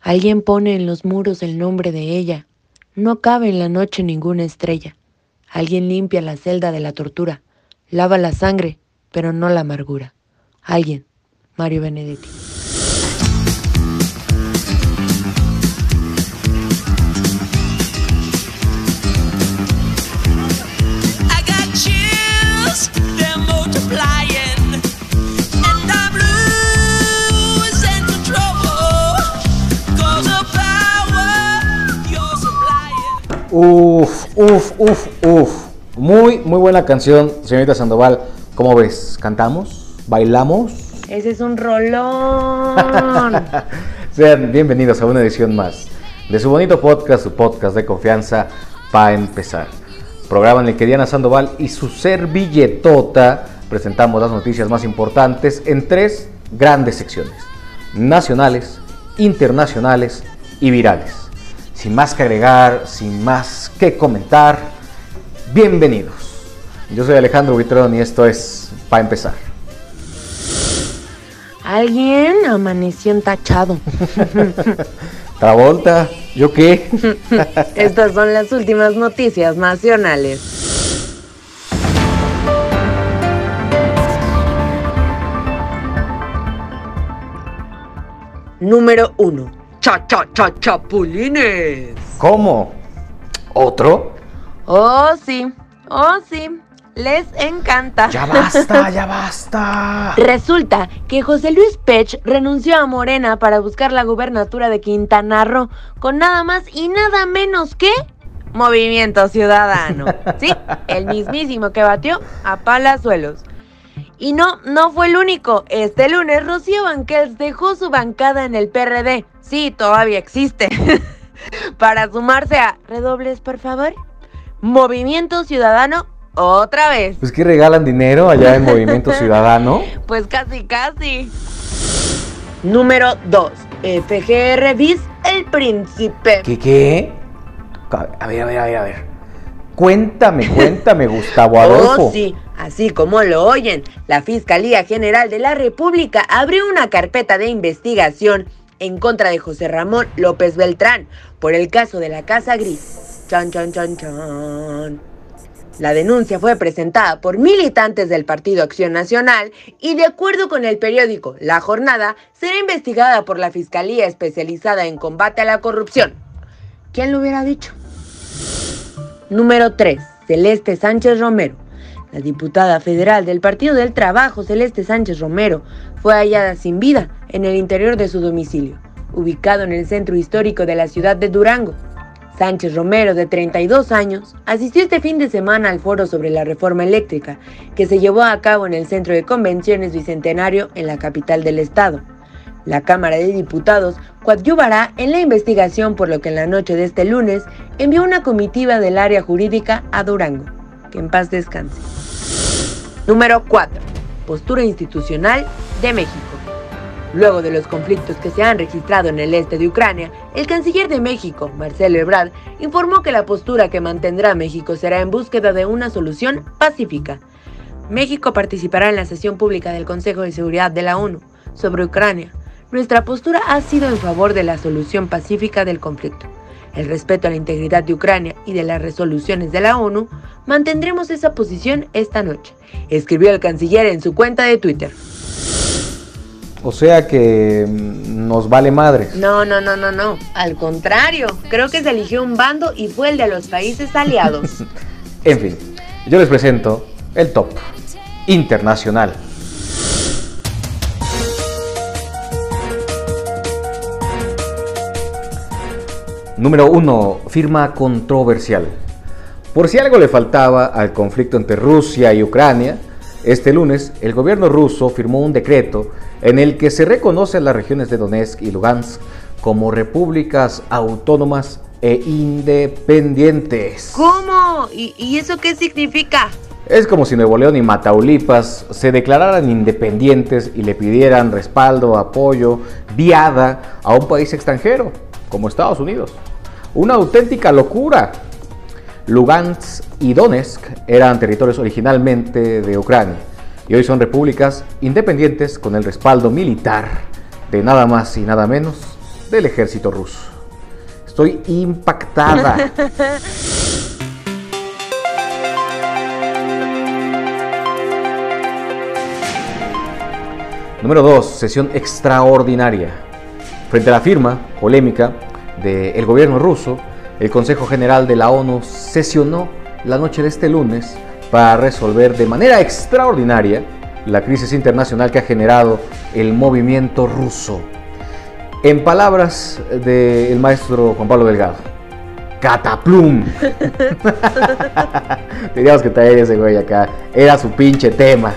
Alguien pone en los muros el nombre de ella. No cabe en la noche ninguna estrella. Alguien limpia la celda de la tortura. Lava la sangre, pero no la amargura. Alguien. Mario Benedetti. Uf, uf, uf, uf. Muy, muy buena canción, señorita Sandoval. ¿Cómo ves? ¿Cantamos? ¿Bailamos? Ese es un rolón. Sean bienvenidos a una edición más de su bonito podcast, su podcast de confianza para empezar. Programa en el que Diana Sandoval y su servilletota presentamos las noticias más importantes en tres grandes secciones: nacionales, internacionales y virales. Sin más que agregar, sin más que comentar, bienvenidos. Yo soy Alejandro Buitrón y esto es para empezar. Alguien amaneció entachado. Travolta, ¿yo qué? Estas son las últimas noticias nacionales. Número 1. Cha cha cha chapulines. ¿Cómo? ¿Otro? Oh, sí. Oh, sí. Les encanta. Ya basta, ya basta. Resulta que José Luis Pech renunció a Morena para buscar la gubernatura de Quintana Roo con nada más y nada menos que Movimiento Ciudadano. Sí, el mismísimo que batió a Palazuelos. Y no, no fue el único. Este lunes Rocío Banquels dejó su bancada en el PRD. Sí, todavía existe. para sumarse a redobles, por favor. Movimiento Ciudadano otra vez. Pues que regalan dinero allá en Movimiento Ciudadano. Pues casi, casi. Número 2. FGR bis El Príncipe. ¿Qué qué? A ver, a ver, a ver, a ver. Cuéntame, cuéntame, Gustavo Adolfo. Oh, sí, así como lo oyen, la Fiscalía General de la República abrió una carpeta de investigación en contra de José Ramón López Beltrán por el caso de la Casa Gris. Chan, chan, chan, chan. La denuncia fue presentada por militantes del Partido Acción Nacional y de acuerdo con el periódico La Jornada, será investigada por la Fiscalía especializada en combate a la corrupción. ¿Quién lo hubiera dicho? Número 3. Celeste Sánchez Romero. La diputada federal del Partido del Trabajo, Celeste Sánchez Romero, fue hallada sin vida en el interior de su domicilio, ubicado en el centro histórico de la ciudad de Durango. Sánchez Romero, de 32 años, asistió este fin de semana al foro sobre la reforma eléctrica que se llevó a cabo en el Centro de Convenciones Bicentenario en la capital del estado. La Cámara de Diputados coadyuvará en la investigación por lo que en la noche de este lunes envió una comitiva del área jurídica a Durango. Que en paz descanse. Número 4. Postura institucional de México. Luego de los conflictos que se han registrado en el este de Ucrania, el canciller de México, Marcelo Ebrard, informó que la postura que mantendrá México será en búsqueda de una solución pacífica. México participará en la sesión pública del Consejo de Seguridad de la ONU sobre Ucrania. Nuestra postura ha sido en favor de la solución pacífica del conflicto. El respeto a la integridad de Ucrania y de las resoluciones de la ONU, mantendremos esa posición esta noche, escribió el canciller en su cuenta de Twitter. O sea que mm, nos vale madres. No, no, no, no, no. Al contrario, creo que se eligió un bando y fue el de los países aliados. En fin, yo les presento el top internacional. Número 1. Firma controversial. Por si algo le faltaba al conflicto entre Rusia y Ucrania, este lunes el gobierno ruso firmó un decreto en el que se reconocen las regiones de Donetsk y Lugansk como repúblicas autónomas e independientes. ¿Cómo? ¿Y, y eso qué significa? Es como si Nuevo León y Mataulipas se declararan independientes y le pidieran respaldo, apoyo, viada a un país extranjero, como Estados Unidos. Una auténtica locura. Lugansk y Donetsk eran territorios originalmente de Ucrania y hoy son repúblicas independientes con el respaldo militar de nada más y nada menos del ejército ruso. Estoy impactada. Número 2. Sesión extraordinaria. Frente a la firma polémica del gobierno ruso, el Consejo General de la ONU sesionó la noche de este lunes para resolver de manera extraordinaria la crisis internacional que ha generado el movimiento ruso. En palabras del maestro Juan Pablo Delgado, Cataplum. Teníamos que traer ese güey acá. Era su pinche tema.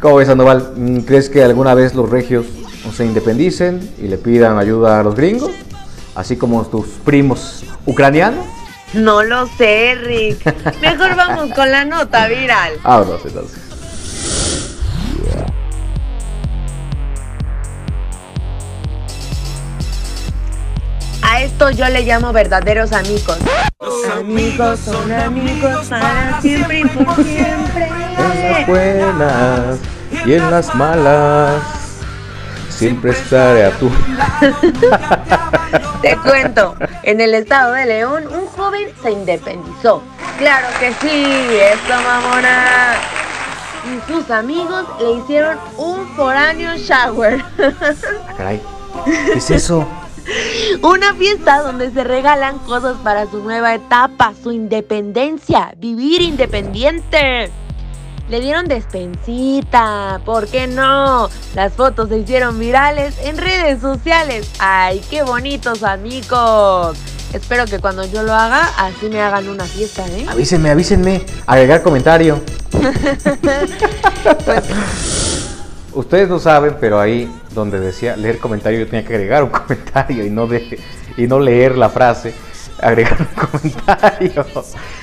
¿Cómo ves, Sandoval? ¿Crees que alguna vez los regios se independicen y le pidan ayuda a los gringos? Así como tus primos ucranianos. No lo sé, Rick. Mejor vamos con la nota viral. Vámonos entonces. A esto yo le llamo verdaderos amigos. Amigos son amigos para siempre y por siempre. En las buenas y en las malas. Siempre estaré a tu. Te cuento, en el estado de León, un joven se independizó. Claro que sí, esto mamona. Y sus amigos le hicieron un foráneo shower. Ah, caray. ¿Qué es eso? Una fiesta donde se regalan cosas para su nueva etapa, su independencia, vivir independiente. Le dieron despensita, ¿por qué no? Las fotos se hicieron virales en redes sociales. ¡Ay, qué bonitos amigos! Espero que cuando yo lo haga, así me hagan una fiesta, ¿eh? Avísenme, avísenme. Agregar comentario. Pues, Ustedes no saben, pero ahí donde decía leer comentario, yo tenía que agregar un comentario y no, de, y no leer la frase, agregar un comentario.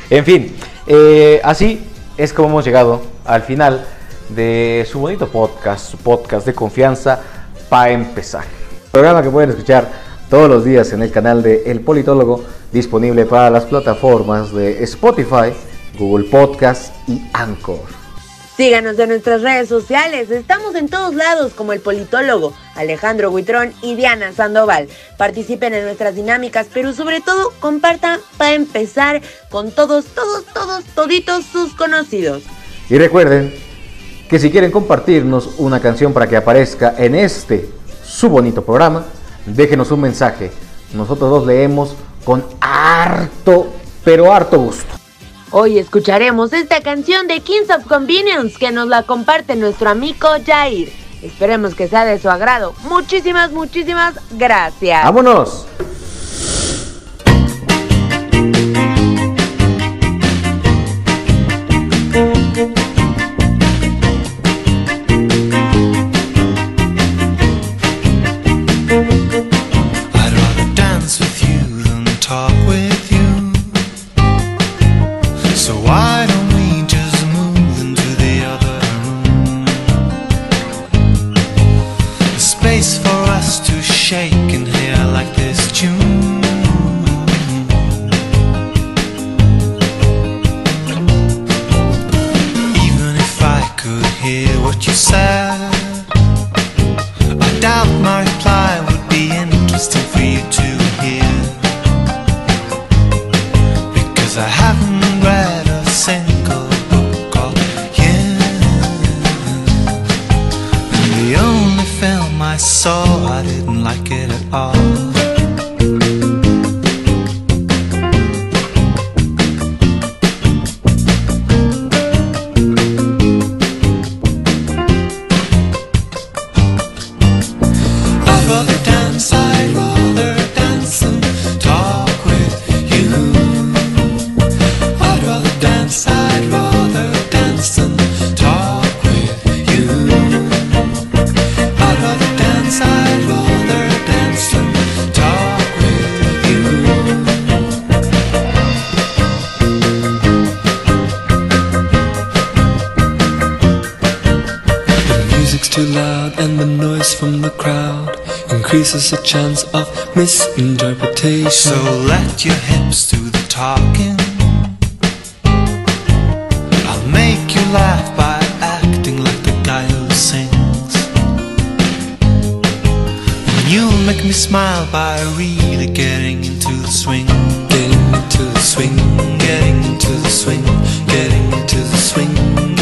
En fin, eh, así es como hemos llegado al final de su bonito podcast, su podcast de confianza para empezar. Programa que pueden escuchar todos los días en el canal de El Politólogo, disponible para las plataformas de Spotify, Google Podcast y Anchor. Síganos en nuestras redes sociales. Estamos en todos lados como el politólogo Alejandro Huitrón y Diana Sandoval. Participen en nuestras dinámicas, pero sobre todo compartan para empezar con todos, todos, todos, toditos sus conocidos. Y recuerden que si quieren compartirnos una canción para que aparezca en este su bonito programa, déjenos un mensaje. Nosotros los leemos con harto, pero harto gusto. Hoy escucharemos esta canción de Kings of Convenience que nos la comparte nuestro amigo Jair. Esperemos que sea de su agrado. Muchísimas, muchísimas gracias. ¡Vámonos! are. too loud and the noise from the crowd increases the chance of misinterpretation. So let your hips do the talking. I'll make you laugh by acting like the guy who sings. And you'll make me smile by really getting into the swing. Getting into the swing, getting into the swing, getting into the swing.